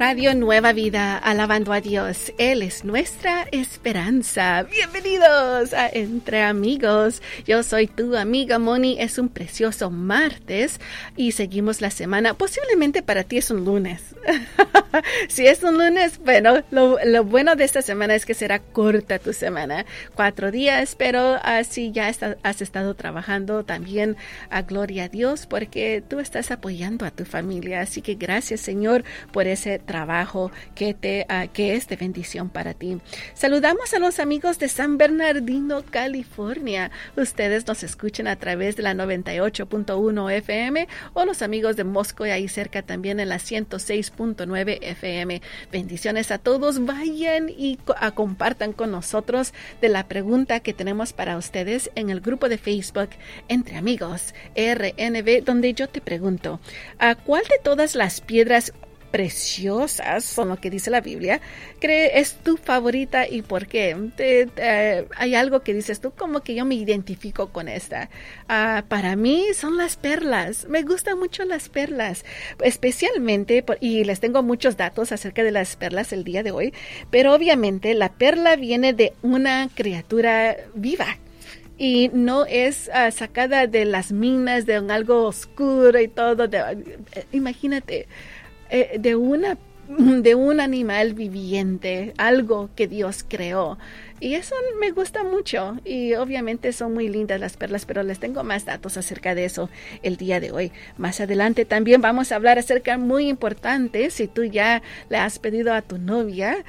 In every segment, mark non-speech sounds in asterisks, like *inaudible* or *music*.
Radio Nueva Vida, alabando a Dios. Él es nuestra esperanza. Bienvenidos a Entre Amigos. Yo soy tu amiga Moni. Es un precioso martes y seguimos la semana. Posiblemente para ti es un lunes. *laughs* si es un lunes, bueno, lo, bueno de esta semana es que será corta tu semana. Cuatro días, pero así ya has estado trabajando también a gloria a Dios porque tú estás apoyando a tu familia. Así que gracias Señor por ese trabajo que, te, uh, que es de bendición para ti. Saludamos a los amigos de San Bernardino, California. Ustedes nos escuchan a través de la 98.1 FM o los amigos de Moscow y ahí cerca también en la 106.9 FM. Bendiciones a todos. Vayan y compartan con nosotros de la pregunta que tenemos para ustedes en el grupo de Facebook Entre Amigos RNB, donde yo te pregunto, ¿a cuál de todas las piedras preciosas, son lo que dice la Biblia, cree es tu favorita y por qué. hay algo que dices tú, como que yo me identifico con esta. Ah, para mí son las perlas, me gustan mucho las perlas, especialmente, y les tengo muchos datos acerca de las perlas el día de hoy, pero obviamente la perla viene de una criatura viva y no es ah, sacada de las minas de un algo oscuro y todo. Eh, imagínate, eh, de una *laughs* de un animal viviente, algo que Dios creó. Y eso me gusta mucho. Y obviamente son muy lindas las perlas, pero les tengo más datos acerca de eso el día de hoy. Más adelante también vamos a hablar acerca muy importante. Si tú ya le has pedido a tu novia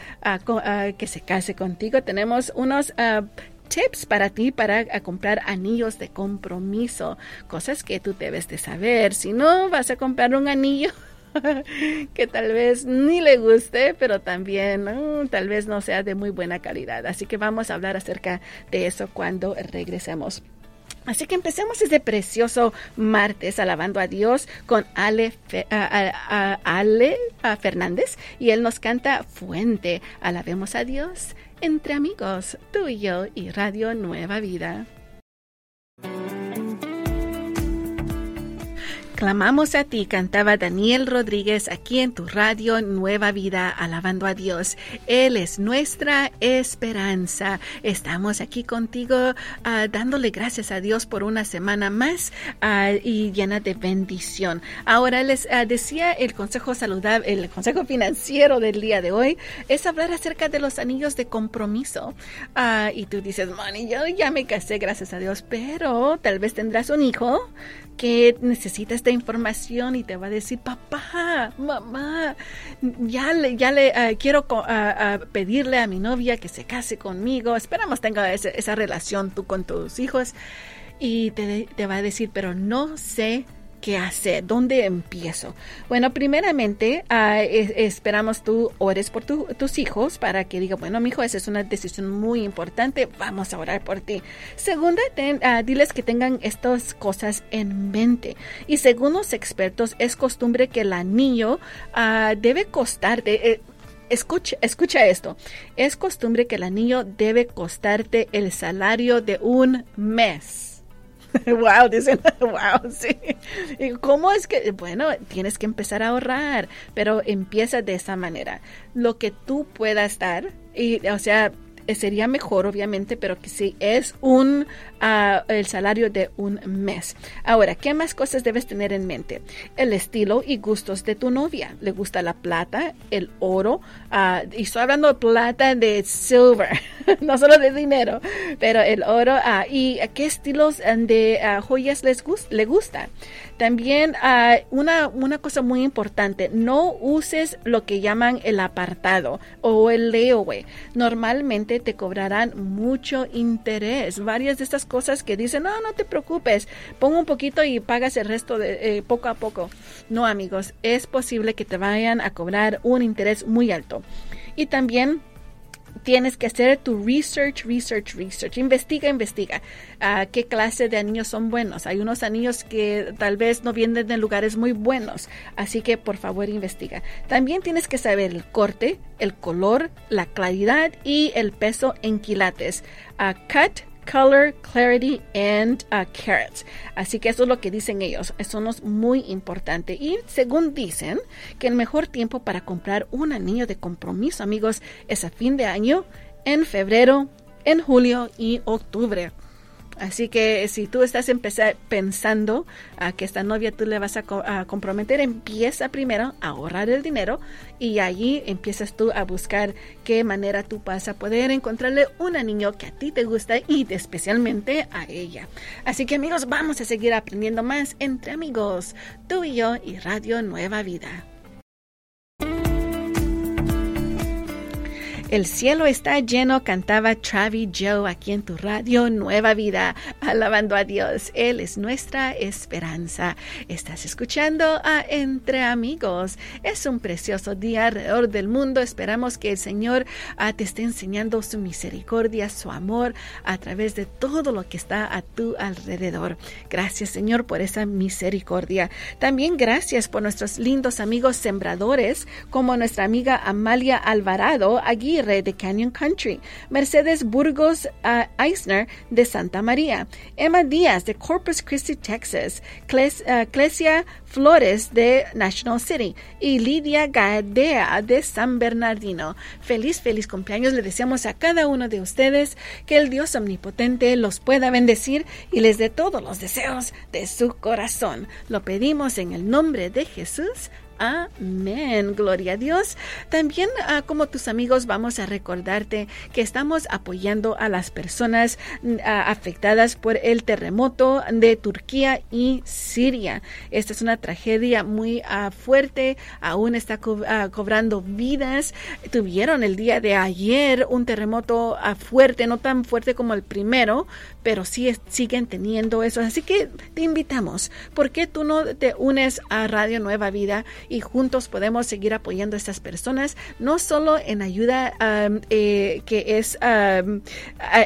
que se case contigo, tenemos unos ah, tips para ti para comprar anillos de compromiso, cosas que tú debes de saber. Si no vas a comprar un anillo, *laughs* *laughs* que tal vez ni le guste, pero también tal vez no sea de muy buena calidad. Así que vamos a hablar acerca de eso cuando regresemos. Así que empecemos este precioso martes alabando a Dios con Ale, Ale Fernández y él nos canta Fuente. Alabemos a Dios entre amigos, tú y yo y Radio Nueva Vida. Clamamos a ti, cantaba Daniel Rodríguez aquí en tu radio Nueva Vida, alabando a Dios. Él es nuestra esperanza. Estamos aquí contigo ah, dándole gracias a Dios por una semana más ah, y llena de bendición. Ahora les ah, decía el consejo saludable, el consejo financiero del día de hoy es hablar acerca de los anillos de compromiso. y tú dices, Mani, yo ya me casé, gracias a Dios, pero tal vez tendrás un hijo que necesita esta información y te va a decir, papá, mamá, ya le, ya le eh, quiero pedirle a mi novia que se case conmigo. Esperamos tenga esa, relación tú con tus hijos. Y te, te va a decir, pero no sé qué hacer, dónde empiezo. Bueno, primeramente ah, esperamos tú ores por tus hijos para que diga, bueno, mi hijo, esa es una decisión muy importante, vamos a orar por ti. Segunda, ah, diles que tengan estas cosas en mente. Y según los expertos, es costumbre que el anillo uh, debe costarte, eh, Escucha, escucha, esto. Es costumbre que el anillo debe costarte el salario de un mes. *laughs* wow, dicen, *laughs* wow, sí. ¿Y cómo es que? Bueno, tienes que empezar a ahorrar, pero empieza de esa manera. Lo que tú puedas dar, y, o sea, sería mejor, obviamente, pero que sí es un uh, el salario de un mes. Ahora, ¿qué más cosas debes tener en mente? El estilo y gustos de tu novia. ¿Le gusta la plata, el oro? Uh, y estoy hablando de plata de silver, *laughs* no solo de dinero, pero el oro. Uh, ¿Y qué estilos de joyas les le gusta? También una, una cosa muy importante, no uses lo que llaman el apartado o el layaway. Normalmente te cobrarán mucho interés. Varias de estas cosas que dicen, no, no te preocupes, pongo un poquito y pagas el resto de eh, poco a poco. No, amigos, es posible que te vayan a cobrar un interés muy alto. Y también tienes que hacer tu research, research, research. Investiga, investiga. Uh, ¿Qué clase de anillos son buenos? Hay unos anillos que tal vez no vienen de lugares muy buenos. Así que por favor investiga. También tienes que saber el corte, el color, la claridad y el peso en quilates. Uh, cut color, clarity, and uh, carrots. Así que eso es lo que dicen ellos. Eso es muy importante. Y según dicen, que el mejor tiempo para comprar un anillo de compromiso, amigos, es a fin de año, en febrero, en julio y octubre. Así que si tú estás pensando a que esta novia tú le vas a, comprometer, empieza primero a ahorrar el dinero y allí empiezas tú a buscar qué manera tú vas a poder encontrarle un niño que a ti te gusta y especialmente a ella. Así que amigos, vamos a seguir aprendiendo más entre amigos, tú y yo y Radio Nueva Vida. El cielo está lleno, cantaba Travis Joe aquí en tu radio Nueva Vida, alabando a Dios. Él es nuestra esperanza. Estás escuchando a Entre Amigos. Es un precioso día alrededor del mundo. Esperamos que el Señor ah, te esté enseñando su misericordia, su amor a través de todo lo que está a tu alrededor. Gracias, Señor, por esa misericordia. También gracias por nuestros lindos amigos sembradores, como nuestra amiga Amalia Alvarado, de Canyon Country, Mercedes Burgos uh, Eisner de Santa María, Emma Díaz de Corpus Christi, Texas, uh, Clesia Flores de National City y Lidia Gadea de San Bernardino. Feliz, feliz cumpleaños le deseamos a cada uno de ustedes que el Dios omnipotente los pueda bendecir y les dé todos los deseos de su corazón. Lo pedimos en el nombre de Jesús. Amén. Gloria a Dios. También ah, como tus amigos vamos a recordarte que estamos apoyando a las personas mm, ah, afectadas por el terremoto de Turquía y Siria. Esta es una tragedia muy ah, fuerte. Aún está cobrando vidas. Tuvieron el día de ayer un terremoto fuerte, no tan fuerte como el primero, pero sí siguen teniendo eso. Así que te invitamos. ¿Por qué tú no te unes a Radio Nueva Vida y juntos podemos seguir apoyando a estas personas, no solo en ayuda eh, que es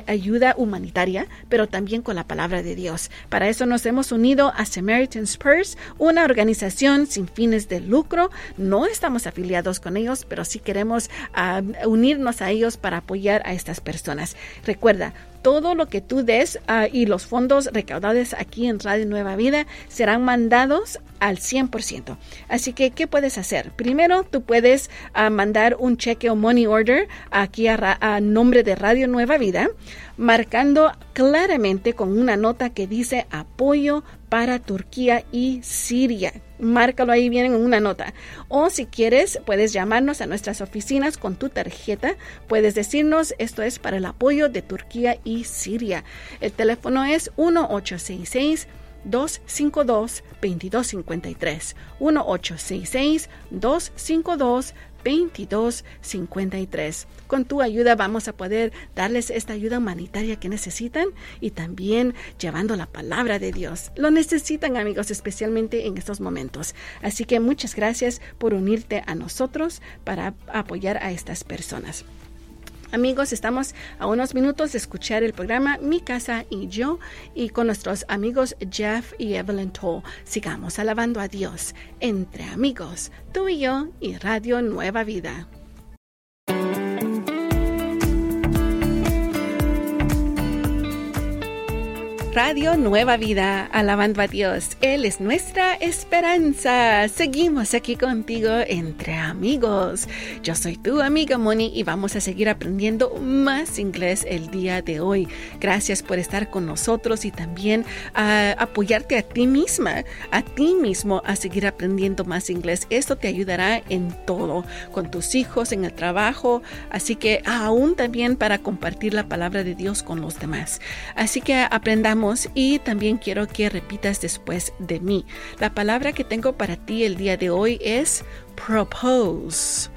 ayuda humanitaria, pero también con la palabra de Dios. Para eso nos hemos unido a Samaritan's Purse, una organización sin fines de lucro. No estamos afiliados con ellos, pero sí queremos unirnos a ellos para apoyar a estas personas. Recuerda, todo lo que tú des ah, y los fondos recaudados aquí en Radio Nueva Vida serán mandados al 100%. Así que, ¿qué puedes hacer? Primero, tú puedes ah, mandar un cheque o money order aquí a, nombre de Radio Nueva Vida, marcando claramente con una nota que dice apoyo para Turquía y Siria. Márcalo ahí bien en una nota. O si quieres, puedes llamarnos a nuestras oficinas con tu tarjeta. Puedes decirnos, esto es para el apoyo de Turquía y Siria. El teléfono es 1866 252-2253. 1-866-252-2253. Con tu ayuda vamos a poder darles esta ayuda humanitaria que necesitan y también llevando la palabra de Dios. Lo necesitan amigos, especialmente en estos momentos. Así que muchas gracias por unirte a nosotros para apoyar a estas personas. Amigos, estamos a unos minutos de escuchar el programa Mi casa y yo y con nuestros amigos Jeff y Evelyn Toll. Sigamos alabando a Dios entre amigos, tú y yo y Radio Nueva Vida. Radio Nueva Vida, alabando a Dios. Él es nuestra esperanza. Seguimos aquí contigo entre amigos. Yo soy tu amiga Moni y vamos a seguir aprendiendo más inglés el día de hoy. Gracias por estar con nosotros y también a apoyarte a ti misma, a ti mismo a seguir aprendiendo más inglés. Esto te ayudará en todo, con tus hijos, en el trabajo, así que aún también para compartir la palabra de Dios con los demás. Así que aprendamos y también quiero que repitas después de mí. La palabra que tengo para ti el día de hoy es propose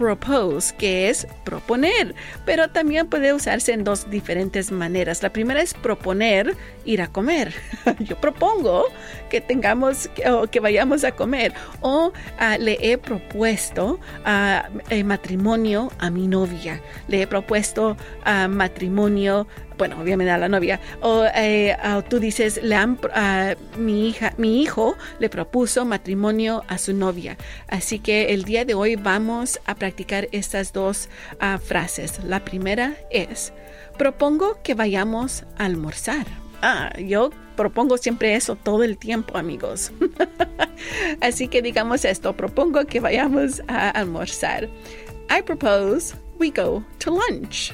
propose, que es proponer, pero también puede usarse en dos diferentes maneras. La primera es proponer ir a comer. *laughs* Yo propongo que tengamos o que vayamos a comer o ah, le he propuesto ah, matrimonio a mi novia. Le he propuesto a matrimonio bueno, obviamente a la novia, o, eh, tú dices, le han, mi, hija, mi hijo le propuso matrimonio a su novia. Así que el día de hoy vamos a practicar estas dos ah, frases. La primera es, propongo que vayamos a almorzar. Ah, yo propongo siempre eso todo el tiempo, amigos. *laughs* Así que digamos esto, propongo que vayamos a almorzar. I propose we go to lunch.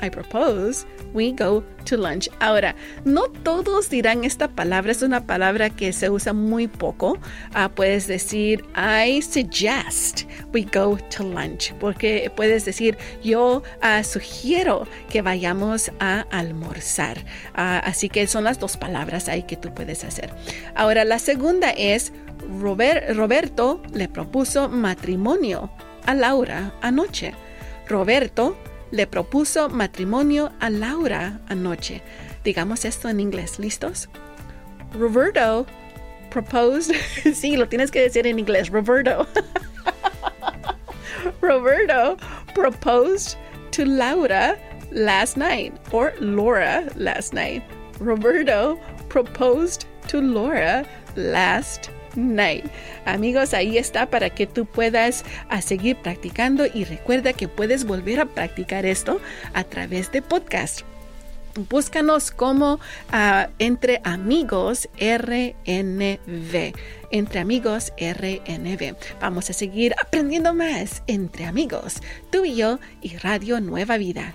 I propose we go to lunch. Ahora, no todos dirán esta palabra, es una palabra que se usa muy poco. Ah, puedes decir, I suggest we go to lunch, porque puedes decir, yo uh, sugiero que vayamos a almorzar. Uh, así que son las dos palabras ahí que tú puedes hacer. Ahora, la segunda es, Robert, Roberto le propuso matrimonio a Laura anoche. Roberto le propuso matrimonio a Laura anoche. Digamos esto en inglés, ¿listos? Roberto proposed, *laughs* sí, lo tienes que decir en inglés, Roberto. *laughs* Roberto proposed to Laura last night, or Laura last night. Roberto proposed to Laura last night. Amigos, ahí está para que tú puedas a seguir practicando y recuerda que puedes volver a practicar esto a través de podcast. Búscanos como ah, Entre Amigos RNV. Entre Amigos RNV. Vamos a seguir aprendiendo más entre amigos, tú y yo y Radio Nueva Vida.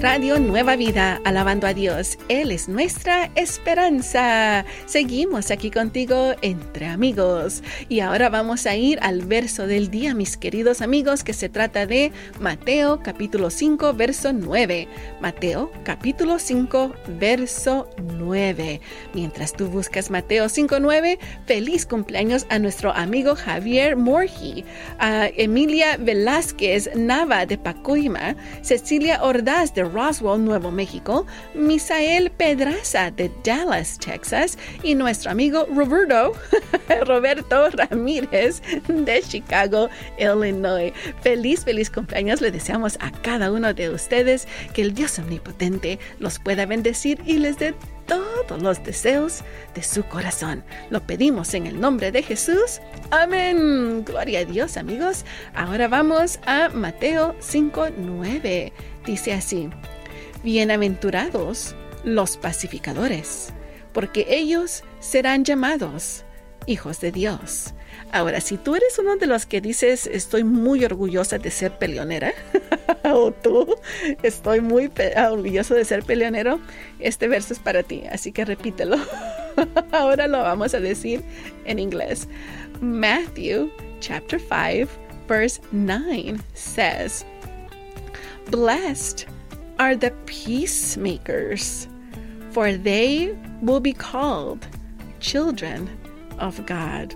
Radio Nueva Vida, alabando a Dios. Él es nuestra esperanza. Seguimos aquí contigo entre amigos. Y ahora vamos a ir al verso del día, mis queridos amigos, que se trata de Mateo capítulo 5, verso 9. Mateo capítulo 5, verso 9. Mientras tú buscas Mateo 5, 9, feliz cumpleaños a nuestro amigo Javier Morgi, a Emilia Velázquez Nava de Pacoima, Cecilia Ordaz de Roswell, Nuevo México, Misael Pedraza de Dallas, Texas y nuestro amigo Roberto, *laughs* Roberto Ramírez de Chicago, Illinois. Feliz, feliz cumpleaños le deseamos a cada uno de ustedes que el Dios omnipotente los pueda bendecir y les dé todos los deseos de su corazón. Lo pedimos en el nombre de Jesús. Amén. Gloria a Dios, amigos. Ahora vamos a Mateo 5:9. Dice así: Bienaventurados los pacificadores, porque ellos serán llamados hijos de Dios. Ahora, si tú eres uno de los que dices, estoy muy orgullosa de ser peleonera, *laughs* o tú, estoy muy orgulloso de ser peleonero, este verso es para ti, así que repítelo. *laughs* Ahora lo vamos a decir en inglés. Matthew chapter 5, verse 9 says, Blessed are the peacemakers, for they will be called children of God.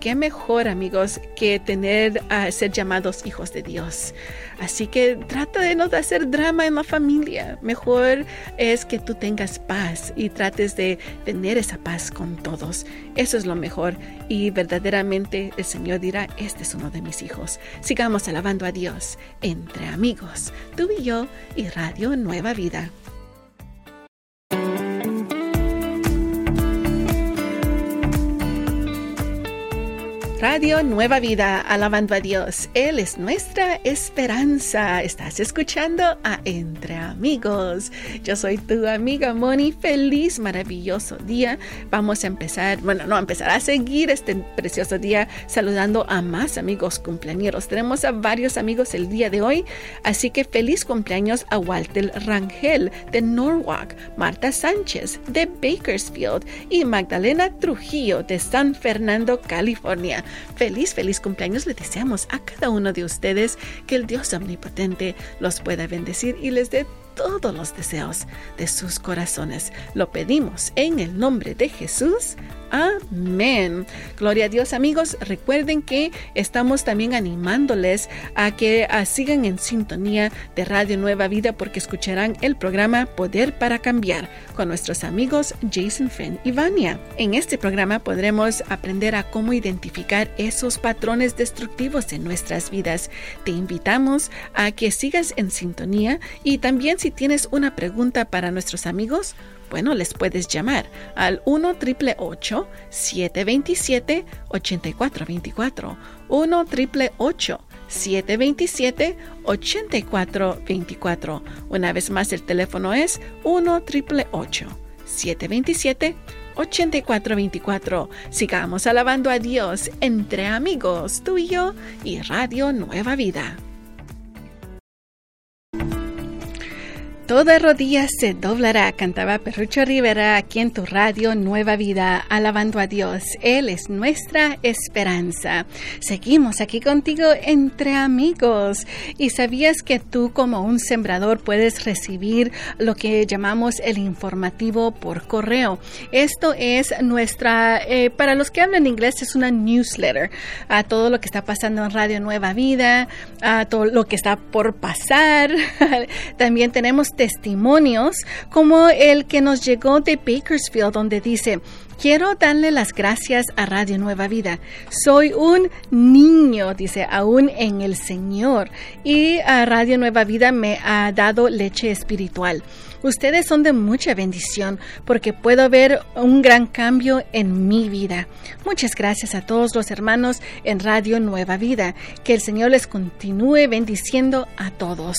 Qué mejor amigos que tener a ser llamados hijos de Dios. Así que trata de no hacer drama en la familia. Mejor es que tú tengas paz y trates de tener esa paz con todos. Eso es lo mejor y verdaderamente el Señor dirá, este es uno de mis hijos. Sigamos alabando a Dios entre amigos, tú y yo y Radio Nueva Vida. Radio Nueva Vida, alabando a Dios. Él es nuestra esperanza. Estás escuchando a Entre Amigos. Yo soy tu amiga Moni. Feliz, maravilloso día. Vamos a empezar, bueno, no, empezar a seguir este precioso día saludando a más amigos cumpleaños. Tenemos a varios amigos el día de hoy, así que feliz cumpleaños a Walter Rangel de Norwalk, Marta Sánchez de Bakersfield y Magdalena Trujillo de San Fernando, California. Feliz, feliz cumpleaños le deseamos a cada uno de ustedes que el Dios omnipotente los pueda bendecir y les dé todos los deseos de sus corazones. Lo pedimos en el nombre de Jesús. Amén. Gloria a Dios amigos. Recuerden que estamos también animándoles a que sigan en sintonía de Radio Nueva Vida porque escucharán el programa Poder para Cambiar con nuestros amigos Jason Fenn y Vania. En este programa podremos aprender a cómo identificar esos patrones destructivos en nuestras vidas. Te invitamos a que sigas en sintonía y también si tienes una pregunta para nuestros amigos, bueno, les puedes llamar al 1 727 8424 1 727 8424 Una vez más, el teléfono es 1 727 8424 Sigamos alabando a Dios entre amigos, tú y yo y Radio Nueva Vida. Toda rodilla se doblará, cantaba Perrucho Rivera aquí en tu radio Nueva Vida, alabando a Dios. Él es nuestra esperanza. Seguimos aquí contigo entre amigos. ¿Y sabías que tú como un sembrador puedes recibir lo que llamamos el informativo por correo? Esto es nuestra, eh, para los que hablan inglés, es una newsletter. A todo lo que está pasando en Radio Nueva Vida, a todo lo que está por pasar. *laughs* También tenemos testimonios como el que nos llegó de Bakersfield donde dice, Quiero darle las gracias a Radio Nueva Vida. Soy un niño, dice, aún en el Señor. Y a Radio Nueva Vida me ha dado leche espiritual. Ustedes son de mucha bendición porque puedo ver un gran cambio en mi vida. Muchas gracias a todos los hermanos en Radio Nueva Vida. Que el Señor les continúe bendiciendo a todos.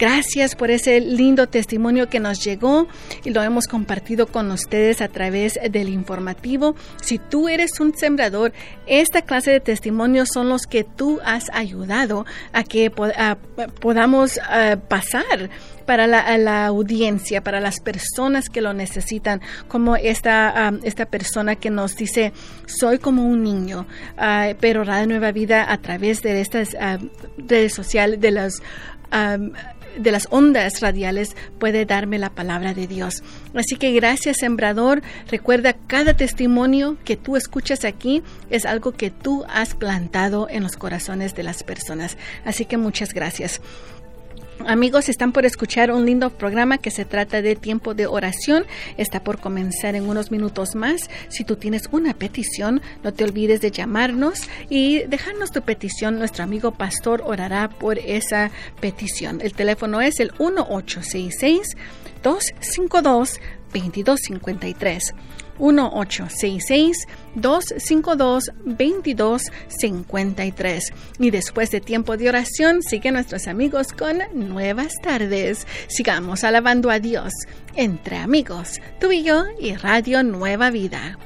Gracias por ese lindo testimonio que nos llegó y lo hemos compartido con ustedes a través del informativo. Si tú eres un sembrador, esta clase de testimonios son los que tú has ayudado a que podamos eh, pasar para la, audiencia, para las personas que lo necesitan, como esta, esta persona que nos dice, soy como un niño, uh, pero Radio Nueva Vida a través de estas redes sociales, de las de las ondas radiales puede darme la palabra de Dios. Así que gracias sembrador, recuerda cada testimonio que tú escuchas aquí es algo que tú has plantado en los corazones de las personas. Así que muchas gracias. Amigos, están por escuchar un lindo programa que se trata de tiempo de oración. Está por comenzar en unos minutos más. Si tú tienes una petición, no te olvides de llamarnos y dejarnos tu petición. Nuestro amigo pastor orará por esa petición. El teléfono es el 1866 252 2253. 1866-252-2253. Y después de tiempo de oración, sigue nuestros amigos con nuevas tardes. Sigamos alabando a Dios entre amigos, tú y yo y Radio Nueva Vida.